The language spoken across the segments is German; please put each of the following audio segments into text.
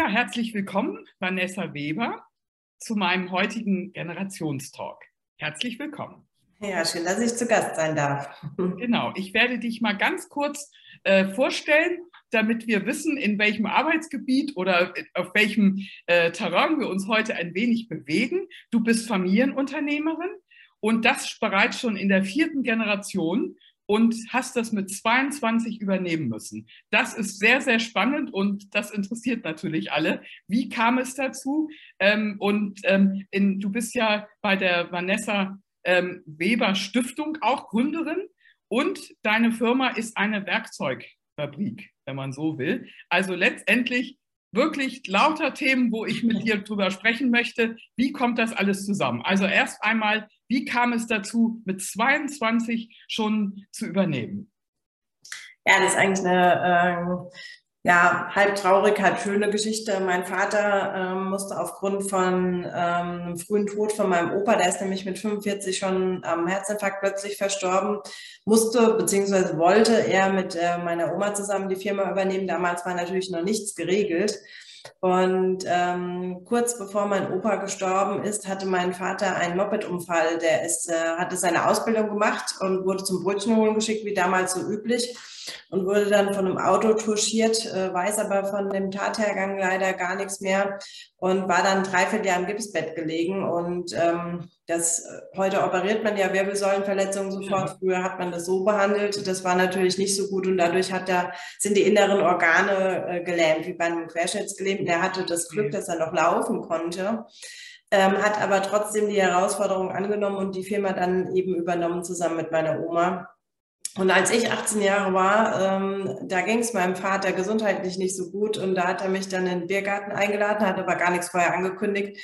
Ja, herzlich willkommen, Vanessa Weber, zu meinem heutigen Generationstalk. Herzlich willkommen. Ja, schön, dass ich zu Gast sein darf. Genau, ich werde dich mal ganz kurz äh, vorstellen, damit wir wissen, in welchem Arbeitsgebiet oder auf welchem äh, Terrain wir uns heute ein wenig bewegen. Du bist Familienunternehmerin und das bereits schon in der vierten Generation und hast das mit 22 übernehmen müssen. Das ist sehr, sehr spannend und das interessiert natürlich alle. Wie kam es dazu? Ähm, und ähm, in, du bist ja bei der Vanessa ähm, Weber Stiftung auch Gründerin und deine Firma ist eine Werkzeugfabrik, wenn man so will. Also letztendlich wirklich lauter Themen, wo ich mit dir drüber sprechen möchte. Wie kommt das alles zusammen? Also erst einmal, wie kam es dazu, mit 22 schon zu übernehmen? Ja, das ist eigentlich eine äh, ja, halb traurig, halb schöne Geschichte. Mein Vater ähm, musste aufgrund von ähm, einem frühen Tod von meinem Opa, der ist nämlich mit 45 schon am Herzinfarkt plötzlich verstorben, musste bzw. wollte er mit äh, meiner Oma zusammen die Firma übernehmen. Damals war natürlich noch nichts geregelt. Und ähm, kurz bevor mein Opa gestorben ist, hatte mein Vater einen Moped-Unfall. Der ist, äh, hatte seine Ausbildung gemacht und wurde zum Brötchen holen geschickt, wie damals so üblich und wurde dann von einem Auto touchiert, äh, weiß aber von dem Tathergang leider gar nichts mehr und war dann dreiviertel Jahr im Gipsbett gelegen. Und ähm, das äh, heute operiert man ja Wirbelsäulenverletzungen sofort. Früher hat man das so behandelt. Das war natürlich nicht so gut und dadurch hat er, sind die inneren Organe äh, gelähmt, wie bei einem Querschnittsgelähmten. Er hatte das Glück, dass er noch laufen konnte. Ähm, hat aber trotzdem die Herausforderung angenommen und die Firma dann eben übernommen zusammen mit meiner Oma. Und als ich 18 Jahre war, ähm, da ging es meinem Vater gesundheitlich nicht so gut und da hat er mich dann in den Biergarten eingeladen, hat aber gar nichts vorher angekündigt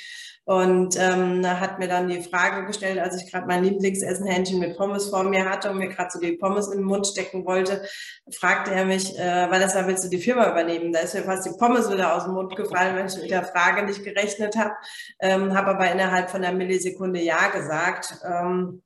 und ähm, hat mir dann die Frage gestellt, als ich gerade mein Lieblingsessen-Hähnchen mit Pommes vor mir hatte und mir gerade so die Pommes in den Mund stecken wollte, fragte er mich, äh, Vanessa, willst du die Firma übernehmen? Da ist mir fast die Pommes wieder aus dem Mund gefallen, weil ich mit der Frage nicht gerechnet habe, ähm, habe aber innerhalb von einer Millisekunde Ja gesagt. Ähm,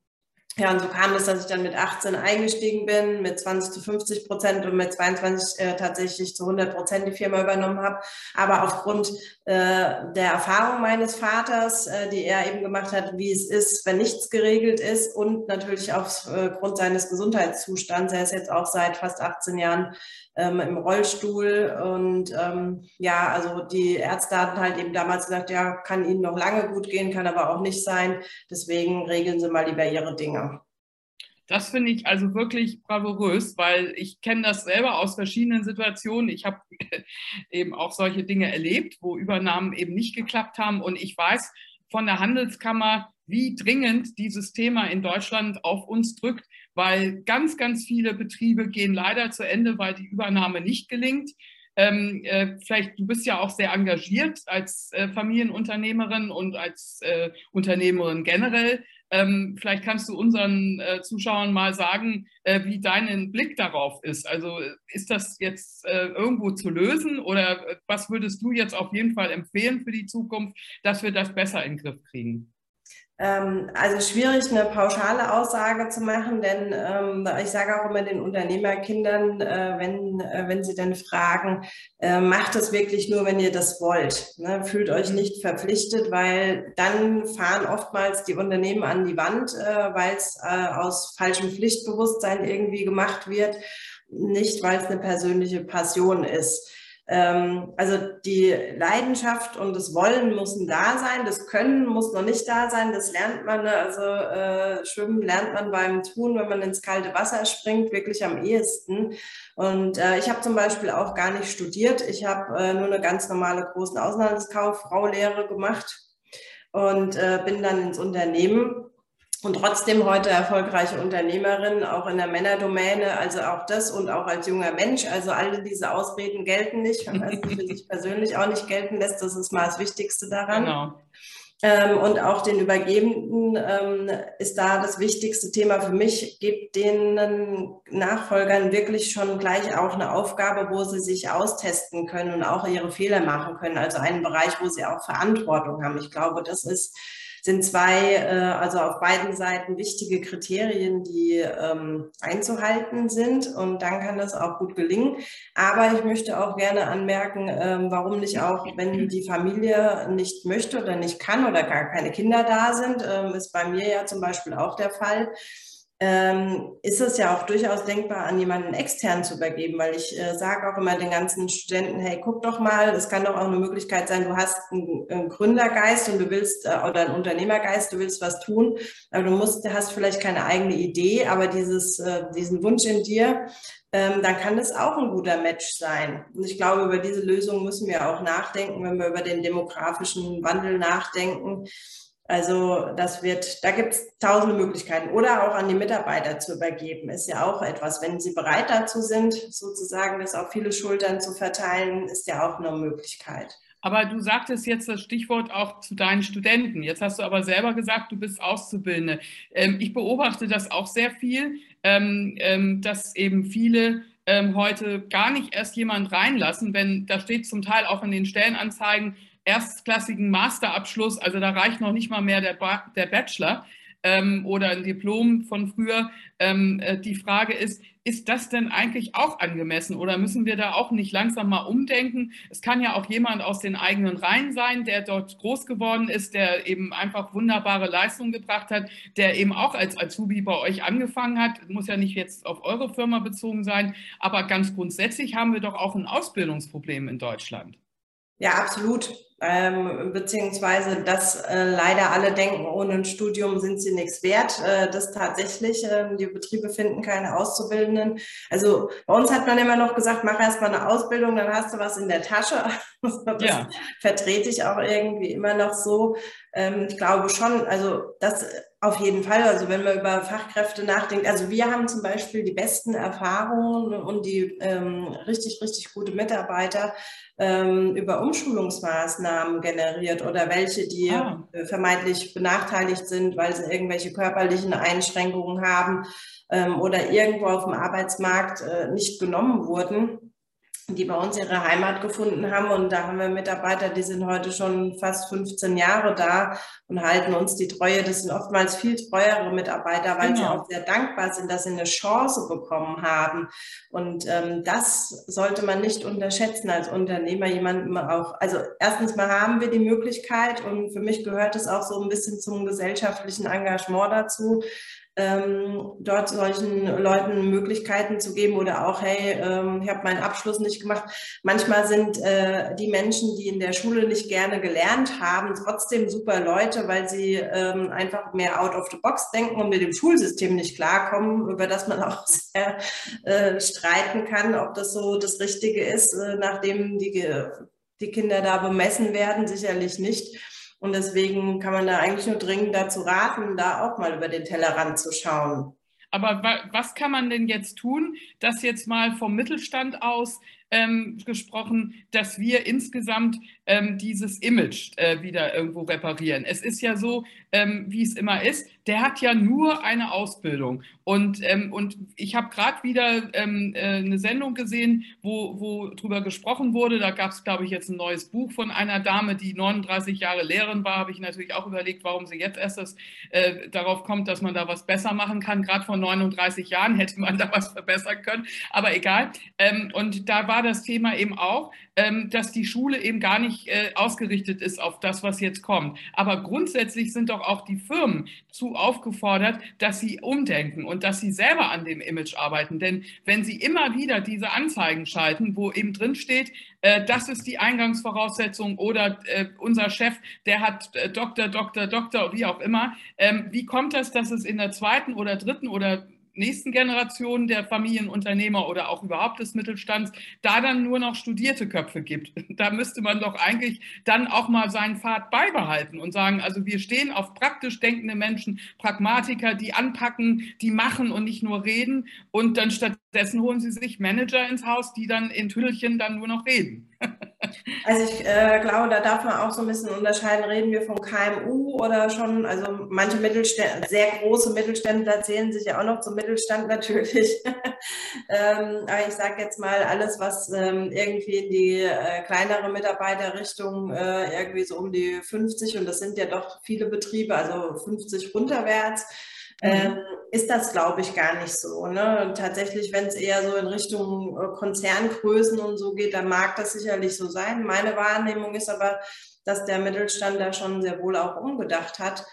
ja, und so kam es, dass ich dann mit 18 eingestiegen bin, mit 20 zu 50 Prozent und mit 22 äh, tatsächlich zu 100 Prozent die Firma übernommen habe. Aber aufgrund äh, der Erfahrung meines Vaters, äh, die er eben gemacht hat, wie es ist, wenn nichts geregelt ist und natürlich aufgrund äh, seines Gesundheitszustands, er ist jetzt auch seit fast 18 Jahren ähm, im Rollstuhl. Und ähm, ja, also die Ärzte hatten halt eben damals gesagt, ja, kann Ihnen noch lange gut gehen, kann aber auch nicht sein. Deswegen regeln Sie mal lieber Ihre Dinge. Das finde ich also wirklich bravourös, weil ich kenne das selber aus verschiedenen Situationen. Ich habe eben auch solche Dinge erlebt, wo Übernahmen eben nicht geklappt haben. Und ich weiß von der Handelskammer, wie dringend dieses Thema in Deutschland auf uns drückt weil ganz, ganz viele Betriebe gehen leider zu Ende, weil die Übernahme nicht gelingt. Ähm, äh, vielleicht, du bist ja auch sehr engagiert als äh, Familienunternehmerin und als äh, Unternehmerin generell. Ähm, vielleicht kannst du unseren äh, Zuschauern mal sagen, äh, wie dein Blick darauf ist. Also ist das jetzt äh, irgendwo zu lösen oder was würdest du jetzt auf jeden Fall empfehlen für die Zukunft, dass wir das besser in den Griff kriegen? Ähm, also schwierig, eine pauschale Aussage zu machen, denn ähm, ich sage auch immer den Unternehmerkindern, äh, wenn, äh, wenn sie dann fragen, äh, macht es wirklich nur, wenn ihr das wollt. Ne? Fühlt euch mhm. nicht verpflichtet, weil dann fahren oftmals die Unternehmen an die Wand, weil es aus falschem Pflichtbewusstsein irgendwie gemacht wird, nicht weil es eine persönliche Passion ist. Ähm, also die Leidenschaft und das Wollen müssen da sein, das Können muss noch nicht da sein, das lernt man. Ne? Also äh, Schwimmen lernt man beim Tun, wenn man ins kalte Wasser springt, wirklich am ehesten. Und äh, ich habe zum Beispiel auch gar nicht studiert. Ich habe äh, nur eine ganz normale großen Außenhandelskauffrau-Lehre gemacht und äh, bin dann ins Unternehmen und trotzdem heute erfolgreiche Unternehmerin, auch in der Männerdomäne, also auch das und auch als junger Mensch. Also alle diese Ausreden gelten nicht, wenn man sie für sich persönlich auch nicht gelten lässt. Das ist mal das Wichtigste daran. Genau. Ähm, und auch den Übergebenden ähm, ist da das wichtigste Thema für mich. Gebt den Nachfolgern wirklich schon gleich auch eine Aufgabe, wo sie sich austesten können und auch ihre Fehler machen können. Also einen Bereich, wo sie auch Verantwortung haben. Ich glaube, das ist sind zwei, äh, also auf beiden Seiten wichtige Kriterien, die ähm, einzuhalten sind. Und dann kann das auch gut gelingen. Aber ich möchte auch gerne anmerken, ähm, warum nicht auch, wenn die Familie nicht möchte oder nicht kann oder gar keine Kinder da sind, ähm, ist bei mir ja zum Beispiel auch der Fall ähm, ist es ja auch durchaus denkbar, an jemanden extern zu übergeben, weil ich äh, sage auch immer den ganzen Studenten, hey, guck doch mal, es kann doch auch eine Möglichkeit sein, du hast einen, einen Gründergeist und du willst, äh, oder einen Unternehmergeist, du willst was tun, aber du musst, hast vielleicht keine eigene Idee, aber dieses, äh, diesen Wunsch in dir, ähm, dann kann das auch ein guter Match sein. Und ich glaube, über diese Lösung müssen wir auch nachdenken, wenn wir über den demografischen Wandel nachdenken also das wird, da gibt es tausende Möglichkeiten. Oder auch an die Mitarbeiter zu übergeben, ist ja auch etwas. Wenn sie bereit dazu sind, sozusagen das auf viele Schultern zu verteilen, ist ja auch eine Möglichkeit. Aber du sagtest jetzt das Stichwort auch zu deinen Studenten. Jetzt hast du aber selber gesagt, du bist Auszubildende. Ähm, ich beobachte das auch sehr viel, ähm, ähm, dass eben viele heute gar nicht erst jemand reinlassen, wenn da steht zum Teil auch in den Stellenanzeigen, erstklassigen Masterabschluss, also da reicht noch nicht mal mehr der, ba der Bachelor ähm, oder ein Diplom von früher. Ähm, äh, die Frage ist, ist das denn eigentlich auch angemessen oder müssen wir da auch nicht langsam mal umdenken? Es kann ja auch jemand aus den eigenen Reihen sein, der dort groß geworden ist, der eben einfach wunderbare Leistungen gebracht hat, der eben auch als Azubi bei euch angefangen hat. Muss ja nicht jetzt auf eure Firma bezogen sein, aber ganz grundsätzlich haben wir doch auch ein Ausbildungsproblem in Deutschland. Ja, absolut ähm, beziehungsweise dass äh, leider alle denken, ohne ein Studium sind sie nichts wert. Äh, das tatsächlich, äh, die Betriebe finden keine Auszubildenden. Also bei uns hat man immer noch gesagt, mach erst mal eine Ausbildung, dann hast du was in der Tasche. das ja. vertrete ich auch irgendwie immer noch so. Ähm, ich glaube schon, also das auf jeden Fall. Also wenn man über Fachkräfte nachdenkt, also wir haben zum Beispiel die besten Erfahrungen und die ähm, richtig, richtig gute Mitarbeiter ähm, über Umschulungsmaßnahmen generiert oder welche, die ah. vermeintlich benachteiligt sind, weil sie irgendwelche körperlichen Einschränkungen haben ähm, oder irgendwo auf dem Arbeitsmarkt äh, nicht genommen wurden die bei uns ihre Heimat gefunden haben. Und da haben wir Mitarbeiter, die sind heute schon fast 15 Jahre da und halten uns die Treue. Das sind oftmals viel treuere Mitarbeiter, weil genau. sie auch sehr dankbar sind, dass sie eine Chance bekommen haben. Und ähm, das sollte man nicht unterschätzen als Unternehmer, jemanden auch. Also erstens mal haben wir die Möglichkeit und für mich gehört es auch so ein bisschen zum gesellschaftlichen Engagement dazu, ähm, dort solchen Leuten Möglichkeiten zu geben oder auch, hey, ähm, ich habe meinen Abschluss nicht gemacht. Manchmal sind äh, die Menschen, die in der Schule nicht gerne gelernt haben, trotzdem super Leute, weil sie ähm, einfach mehr out of the box denken und mit dem Schulsystem nicht klarkommen, über das man auch sehr äh, streiten kann, ob das so das Richtige ist, äh, nachdem die, die Kinder da bemessen werden, sicherlich nicht. Und deswegen kann man da eigentlich nur dringend dazu raten, da auch mal über den Tellerrand zu schauen. Aber was kann man denn jetzt tun, dass jetzt mal vom Mittelstand aus ähm, gesprochen, dass wir insgesamt ähm, dieses Image äh, wieder irgendwo reparieren. Es ist ja so, ähm, wie es immer ist, der hat ja nur eine Ausbildung. Und, ähm, und ich habe gerade wieder ähm, äh, eine Sendung gesehen, wo, wo drüber gesprochen wurde. Da gab es, glaube ich, jetzt ein neues Buch von einer Dame, die 39 Jahre Lehrerin war. Habe ich natürlich auch überlegt, warum sie jetzt erst das, äh, darauf kommt, dass man da was besser machen kann. Gerade vor 39 Jahren hätte man da was verbessern können. Aber egal. Ähm, und da war das Thema eben auch, ähm, dass die Schule eben gar nicht äh, ausgerichtet ist auf das, was jetzt kommt. Aber grundsätzlich sind doch auch die Firmen zu aufgefordert, dass sie umdenken und dass sie selber an dem Image arbeiten. Denn wenn sie immer wieder diese Anzeigen schalten, wo eben drin steht, äh, das ist die Eingangsvoraussetzung oder äh, unser Chef, der hat äh, Doktor, Doktor, Doktor, wie auch immer, ähm, wie kommt das, dass es in der zweiten oder dritten oder nächsten Generation der Familienunternehmer oder auch überhaupt des Mittelstands da dann nur noch studierte Köpfe gibt. Da müsste man doch eigentlich dann auch mal seinen Pfad beibehalten und sagen, also wir stehen auf praktisch denkende Menschen, Pragmatiker, die anpacken, die machen und nicht nur reden und dann stattdessen holen sie sich Manager ins Haus, die dann in Tüdelchen dann nur noch reden. Also ich äh, glaube, da darf man auch so ein bisschen unterscheiden, reden wir von KMU oder schon, also manche Mittelständler, sehr große Mittelständler zählen sich ja auch noch zum Mittelstand natürlich. ähm, aber ich sage jetzt mal, alles, was ähm, irgendwie in die äh, kleinere Mitarbeiterrichtung äh, irgendwie so um die 50 und das sind ja doch viele Betriebe, also 50 runterwärts. Ähm, ist das, glaube ich, gar nicht so. Ne? Tatsächlich, wenn es eher so in Richtung äh, Konzerngrößen und so geht, dann mag das sicherlich so sein. Meine Wahrnehmung ist aber, dass der Mittelstand da schon sehr wohl auch umgedacht hat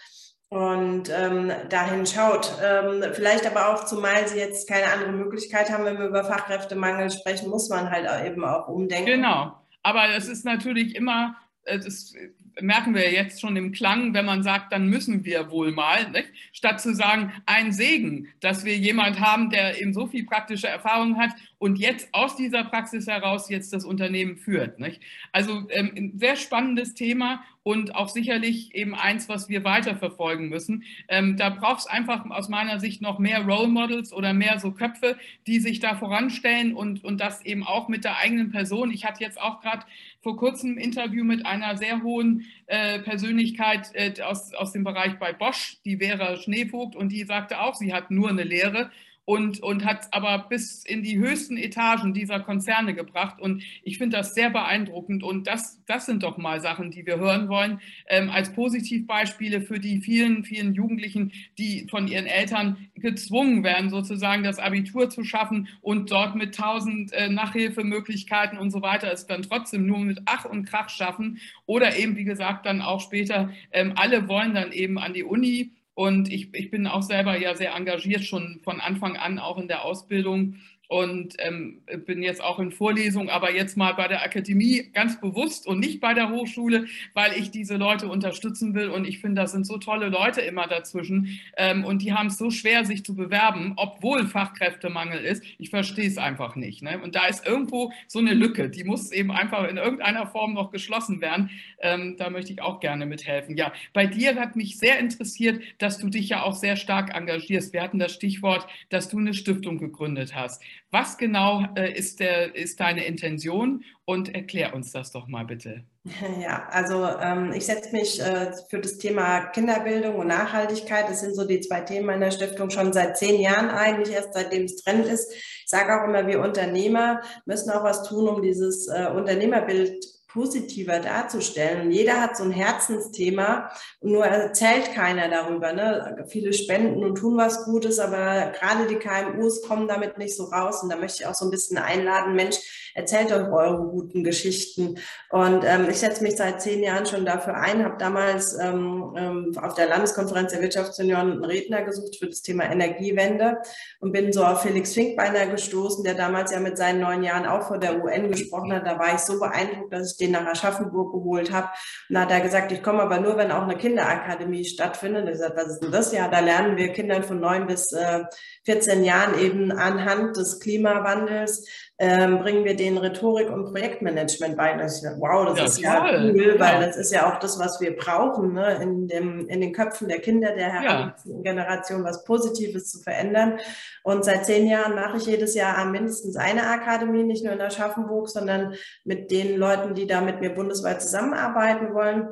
und ähm, dahin schaut. Ähm, vielleicht aber auch, zumal sie jetzt keine andere Möglichkeit haben, wenn wir über Fachkräftemangel sprechen, muss man halt eben auch umdenken. Genau. Aber es ist natürlich immer, das merken wir jetzt schon im Klang, wenn man sagt, dann müssen wir wohl mal, nicht? statt zu sagen, ein Segen, dass wir jemand haben, der eben so viel praktische Erfahrung hat und jetzt aus dieser Praxis heraus jetzt das Unternehmen führt. Nicht? Also ähm, ein sehr spannendes Thema und auch sicherlich eben eins, was wir weiterverfolgen müssen. Ähm, da braucht es einfach aus meiner Sicht noch mehr Role Models oder mehr so Köpfe, die sich da voranstellen und, und das eben auch mit der eigenen Person. Ich hatte jetzt auch gerade vor kurzem ein Interview mit einer sehr hohen äh, Persönlichkeit äh, aus, aus dem Bereich bei Bosch, die Vera Schneevogt, und die sagte auch, sie hat nur eine Lehre und, und hat es aber bis in die höchsten Etagen dieser Konzerne gebracht. Und ich finde das sehr beeindruckend. Und das, das sind doch mal Sachen, die wir hören wollen, ähm, als Positivbeispiele für die vielen, vielen Jugendlichen, die von ihren Eltern gezwungen werden, sozusagen das Abitur zu schaffen und dort mit tausend äh, Nachhilfemöglichkeiten und so weiter es dann trotzdem nur mit Ach und Krach schaffen. Oder eben, wie gesagt, dann auch später, ähm, alle wollen dann eben an die Uni und ich, ich bin auch selber ja sehr engagiert, schon von Anfang an auch in der Ausbildung und ähm, bin jetzt auch in Vorlesung, aber jetzt mal bei der Akademie ganz bewusst und nicht bei der Hochschule, weil ich diese Leute unterstützen will und ich finde, das sind so tolle Leute immer dazwischen ähm, und die haben es so schwer, sich zu bewerben, obwohl Fachkräftemangel ist. Ich verstehe es einfach nicht. Ne? Und da ist irgendwo so eine Lücke, die muss eben einfach in irgendeiner Form noch geschlossen werden. Ähm, da möchte ich auch gerne mithelfen. Ja, bei dir hat mich sehr interessiert, dass du dich ja auch sehr stark engagierst. Wir hatten das Stichwort, dass du eine Stiftung gegründet hast. Was genau äh, ist, der, ist deine Intention und erklär uns das doch mal bitte. Ja, also ähm, ich setze mich äh, für das Thema Kinderbildung und Nachhaltigkeit, das sind so die zwei Themen meiner Stiftung, schon seit zehn Jahren ein, nicht erst seitdem es Trend ist. Ich sage auch immer, wir Unternehmer müssen auch was tun, um dieses äh, Unternehmerbild positiver darzustellen. Und jeder hat so ein Herzensthema und nur erzählt keiner darüber. Ne? Viele spenden und tun was Gutes, aber gerade die KMUs kommen damit nicht so raus. Und da möchte ich auch so ein bisschen einladen, Mensch, erzählt euch eure guten Geschichten. Und ähm, ich setze mich seit zehn Jahren schon dafür ein, habe damals ähm, ähm, auf der Landeskonferenz der Wirtschaftsunion einen Redner gesucht für das Thema Energiewende und bin so auf Felix Finkbeiner gestoßen, der damals ja mit seinen neun Jahren auch vor der UN gesprochen hat. Da war ich so beeindruckt, dass ich den nach Aschaffenburg geholt habe. Und da hat er gesagt, ich komme aber nur, wenn auch eine Kinderakademie stattfindet. Ich gesagt, was ist denn das? Ja, da lernen wir Kindern von neun bis äh, 14 Jahren eben anhand des Klimawandels ähm, bringen wir denen Rhetorik und Projektmanagement bei. Das ist, wow, das ja, ist ja cool, weil ja. das ist ja auch das, was wir brauchen, ne? in, dem, in den Köpfen der Kinder der heranwachsenden ja. Generation was Positives zu verändern. Und seit zehn Jahren mache ich jedes Jahr mindestens eine Akademie, nicht nur in Aschaffenburg, sondern mit den Leuten, die da mit mir bundesweit zusammenarbeiten wollen.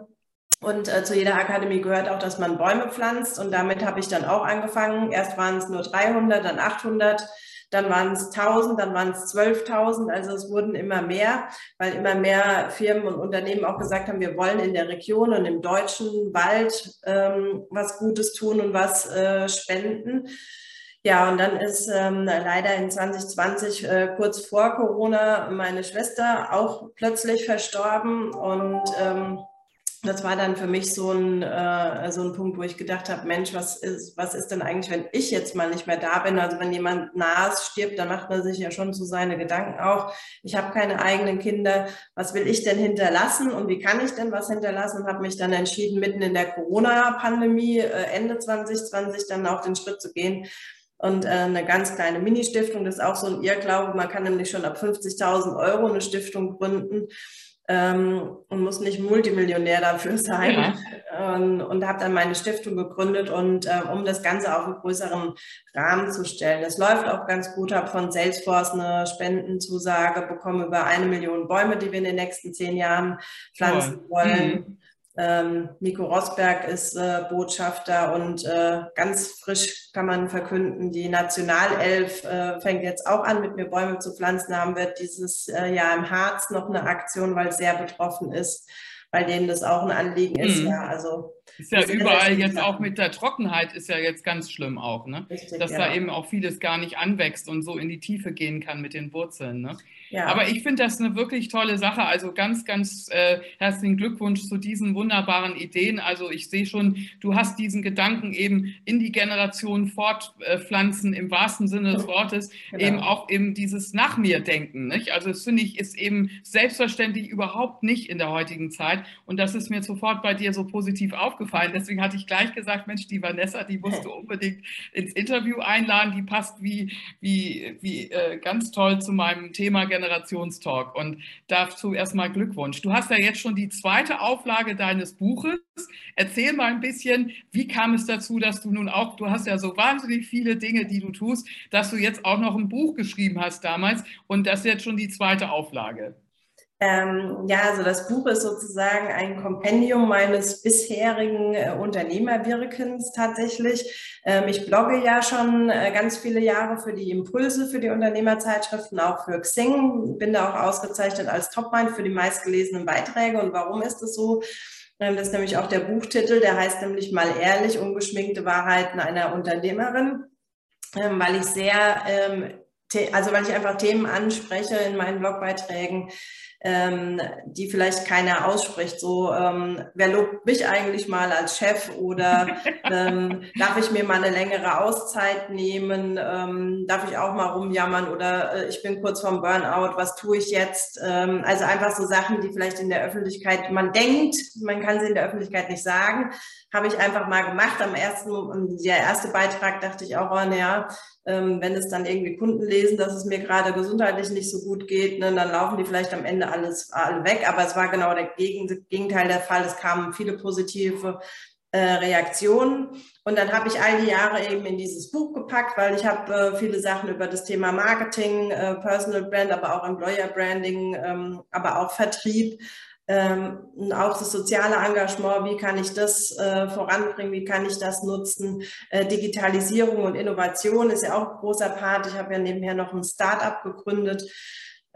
Und äh, zu jeder Akademie gehört auch, dass man Bäume pflanzt. Und damit habe ich dann auch angefangen. Erst waren es nur 300, dann 800 dann waren es 1000, dann waren es 12.000. Also es wurden immer mehr, weil immer mehr Firmen und Unternehmen auch gesagt haben, wir wollen in der Region und im deutschen Wald ähm, was Gutes tun und was äh, spenden. Ja, und dann ist ähm, leider in 2020, äh, kurz vor Corona, meine Schwester auch plötzlich verstorben und ähm, das war dann für mich so ein, äh, so ein Punkt, wo ich gedacht habe, Mensch, was ist, was ist denn eigentlich, wenn ich jetzt mal nicht mehr da bin? Also wenn jemand nahes stirbt, dann macht man sich ja schon so seine Gedanken auch. Ich habe keine eigenen Kinder. Was will ich denn hinterlassen und wie kann ich denn was hinterlassen? Und habe mich dann entschieden, mitten in der Corona-Pandemie, äh, Ende 2020, dann auch den Schritt zu gehen und äh, eine ganz kleine Mini-Stiftung. Das ist auch so ein Irrglaube. Man kann nämlich schon ab 50.000 Euro eine Stiftung gründen. ähm, und muss nicht Multimillionär dafür sein. Ja. Und, und habe dann meine Stiftung gegründet und äh, um das Ganze auf einen größeren Rahmen zu stellen. Das läuft auch ganz gut, habe von Salesforce eine Spendenzusage bekommen über eine Million Bäume, die wir in den nächsten zehn Jahren pflanzen cool. wollen. Mhm. Ähm, Nico Rosberg ist äh, Botschafter und äh, ganz frisch kann man verkünden, die Nationalelf äh, fängt jetzt auch an, mit mir Bäume zu pflanzen. Da haben wir dieses äh, Jahr im Harz noch eine Aktion, weil es sehr betroffen ist, weil denen das auch ein Anliegen ist. Mhm. Ja, also ist ja überall jetzt auch mit der Trockenheit ist ja jetzt ganz schlimm auch, ne? Richtig, Dass ja. da eben auch vieles gar nicht anwächst und so in die Tiefe gehen kann mit den Wurzeln. Ne? Ja. Aber ich finde das eine wirklich tolle Sache. Also ganz, ganz äh, herzlichen Glückwunsch zu diesen wunderbaren Ideen. Also ich sehe schon, du hast diesen Gedanken eben in die Generation fortpflanzen im wahrsten Sinne des Wortes, genau. eben auch eben dieses Nach mir denken. Nicht? Also das finde ich ist eben selbstverständlich überhaupt nicht in der heutigen Zeit. Und das ist mir sofort bei dir so positiv aufgefallen. Deswegen hatte ich gleich gesagt, Mensch, die Vanessa, die musst du unbedingt ins Interview einladen. Die passt wie, wie, wie äh, ganz toll zu meinem Thema Generationstalk und dazu erstmal Glückwunsch. Du hast ja jetzt schon die zweite Auflage deines Buches. Erzähl mal ein bisschen, wie kam es dazu, dass du nun auch, du hast ja so wahnsinnig viele Dinge, die du tust, dass du jetzt auch noch ein Buch geschrieben hast damals und das ist jetzt schon die zweite Auflage. Ähm, ja, also das Buch ist sozusagen ein Kompendium meines bisherigen äh, Unternehmerwirkens tatsächlich. Ähm, ich blogge ja schon äh, ganz viele Jahre für die Impulse, für die Unternehmerzeitschriften, auch für Xing. Bin da auch ausgezeichnet als Topmind für die meistgelesenen Beiträge. Und warum ist es so? Ähm, das ist nämlich auch der Buchtitel, der heißt nämlich mal ehrlich, ungeschminkte Wahrheiten einer Unternehmerin, ähm, weil ich sehr, ähm, also weil ich einfach Themen anspreche in meinen Blogbeiträgen, ähm, die vielleicht keiner ausspricht. So, ähm, wer lobt mich eigentlich mal als Chef oder ähm, darf ich mir mal eine längere Auszeit nehmen? Ähm, darf ich auch mal rumjammern oder äh, ich bin kurz vorm Burnout, was tue ich jetzt? Ähm, also einfach so Sachen, die vielleicht in der Öffentlichkeit, man denkt, man kann sie in der Öffentlichkeit nicht sagen, habe ich einfach mal gemacht. Am ersten, der erste Beitrag dachte ich auch, oh, naja, ähm, wenn es dann irgendwie Kunden lesen, dass es mir gerade gesundheitlich nicht so gut geht, ne, dann laufen die vielleicht am Ende alles alle weg. Aber es war genau der Gegenteil der Fall. Es kamen viele positive äh, Reaktionen. Und dann habe ich all die Jahre eben in dieses Buch gepackt, weil ich habe äh, viele Sachen über das Thema Marketing, äh, Personal Brand, aber auch Employer Branding, ähm, aber auch Vertrieb ähm, auch das soziale Engagement, wie kann ich das äh, voranbringen, wie kann ich das nutzen. Äh, Digitalisierung und Innovation ist ja auch ein großer Part. Ich habe ja nebenher noch ein Start-up gegründet.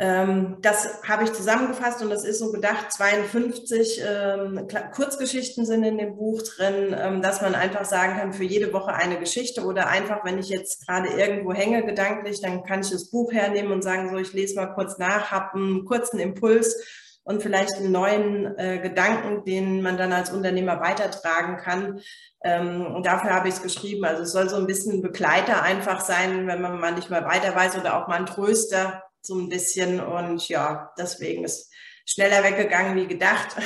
Ähm, das habe ich zusammengefasst und das ist so gedacht, 52 ähm, Kurzgeschichten sind in dem Buch drin, ähm, dass man einfach sagen kann, für jede Woche eine Geschichte oder einfach, wenn ich jetzt gerade irgendwo hänge gedanklich, dann kann ich das Buch hernehmen und sagen, so, ich lese mal kurz nach, habe einen kurzen Impuls und vielleicht einen neuen äh, Gedanken, den man dann als Unternehmer weitertragen kann. Ähm, und dafür habe ich es geschrieben. Also es soll so ein bisschen Begleiter einfach sein, wenn man mal nicht mal weiter weiß oder auch mal ein Tröster so ein bisschen. Und ja, deswegen ist schneller weggegangen wie gedacht.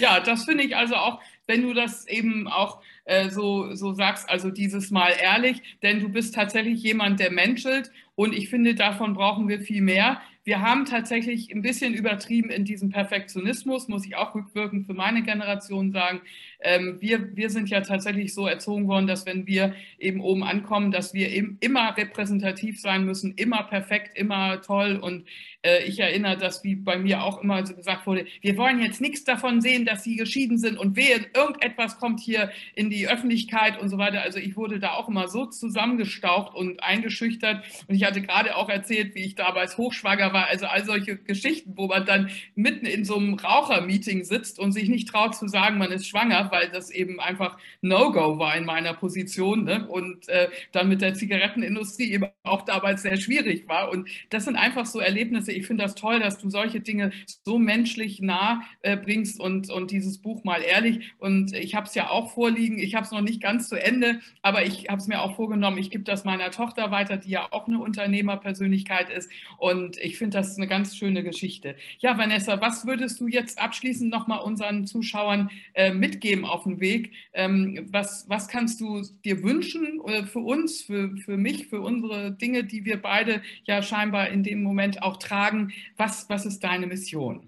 Ja, das finde ich also auch, wenn du das eben auch äh, so, so sagst, also dieses Mal ehrlich, denn du bist tatsächlich jemand, der menschelt und ich finde, davon brauchen wir viel mehr. Wir haben tatsächlich ein bisschen übertrieben in diesem Perfektionismus, muss ich auch rückwirkend für meine Generation sagen. Ähm, wir, wir sind ja tatsächlich so erzogen worden, dass wenn wir eben oben ankommen, dass wir eben immer repräsentativ sein müssen, immer perfekt, immer toll. Und äh, ich erinnere, dass wie bei mir auch immer so gesagt wurde, wir wollen jetzt nichts davon sehen, dass sie geschieden sind und wehe, irgendetwas kommt hier in die Öffentlichkeit und so weiter. Also ich wurde da auch immer so zusammengestaucht und eingeschüchtert. Und ich hatte gerade auch erzählt, wie ich damals hochschwanger war war. Also all solche Geschichten, wo man dann mitten in so einem Rauchermeeting sitzt und sich nicht traut zu sagen, man ist schwanger, weil das eben einfach No-Go war in meiner Position. Ne? Und äh, dann mit der Zigarettenindustrie eben auch damals sehr schwierig war. Und das sind einfach so Erlebnisse. Ich finde das toll, dass du solche Dinge so menschlich nah äh, bringst und, und dieses Buch mal ehrlich. Und ich habe es ja auch vorliegen. Ich habe es noch nicht ganz zu Ende, aber ich habe es mir auch vorgenommen. Ich gebe das meiner Tochter weiter, die ja auch eine Unternehmerpersönlichkeit ist. Und ich finde finde das eine ganz schöne Geschichte. Ja, Vanessa, was würdest du jetzt abschließend nochmal unseren Zuschauern äh, mitgeben auf dem Weg? Ähm, was, was kannst du dir wünschen äh, für uns, für, für mich, für unsere Dinge, die wir beide ja scheinbar in dem Moment auch tragen? Was, was ist deine Mission?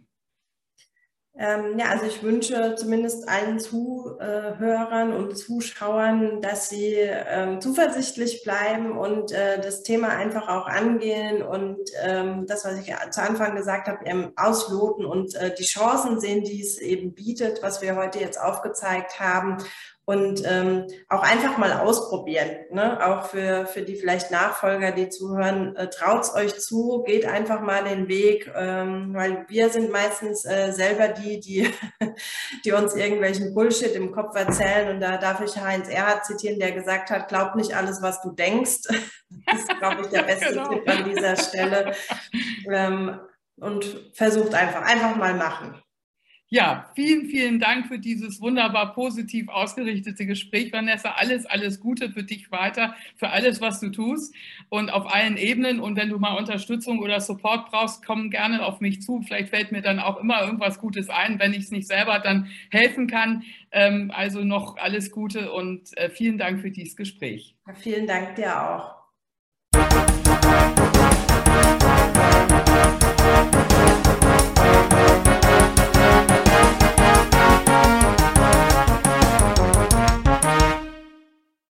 Ähm, ja, also ich wünsche zumindest allen Zuhörern und Zuschauern, dass sie ähm, zuversichtlich bleiben und äh, das Thema einfach auch angehen und ähm, das, was ich zu Anfang gesagt habe, eben ausloten und äh, die Chancen sehen, die es eben bietet, was wir heute jetzt aufgezeigt haben und ähm, auch einfach mal ausprobieren. Ne? Auch für, für die vielleicht Nachfolger, die zuhören, äh, traut's euch zu, geht einfach mal den Weg, ähm, weil wir sind meistens äh, selber die, die, die uns irgendwelchen Bullshit im Kopf erzählen. Und da darf ich Heinz Erhard zitieren, der gesagt hat, glaub nicht alles, was du denkst. Das ist, glaube ich, der beste genau. Tipp an dieser Stelle. Ähm, und versucht einfach, einfach mal machen. Ja, vielen, vielen Dank für dieses wunderbar positiv ausgerichtete Gespräch, Vanessa. Alles, alles Gute für dich weiter, für alles, was du tust und auf allen Ebenen. Und wenn du mal Unterstützung oder Support brauchst, komm gerne auf mich zu. Vielleicht fällt mir dann auch immer irgendwas Gutes ein, wenn ich es nicht selber dann helfen kann. Ähm, also noch alles Gute und äh, vielen Dank für dieses Gespräch. vielen Dank dir auch.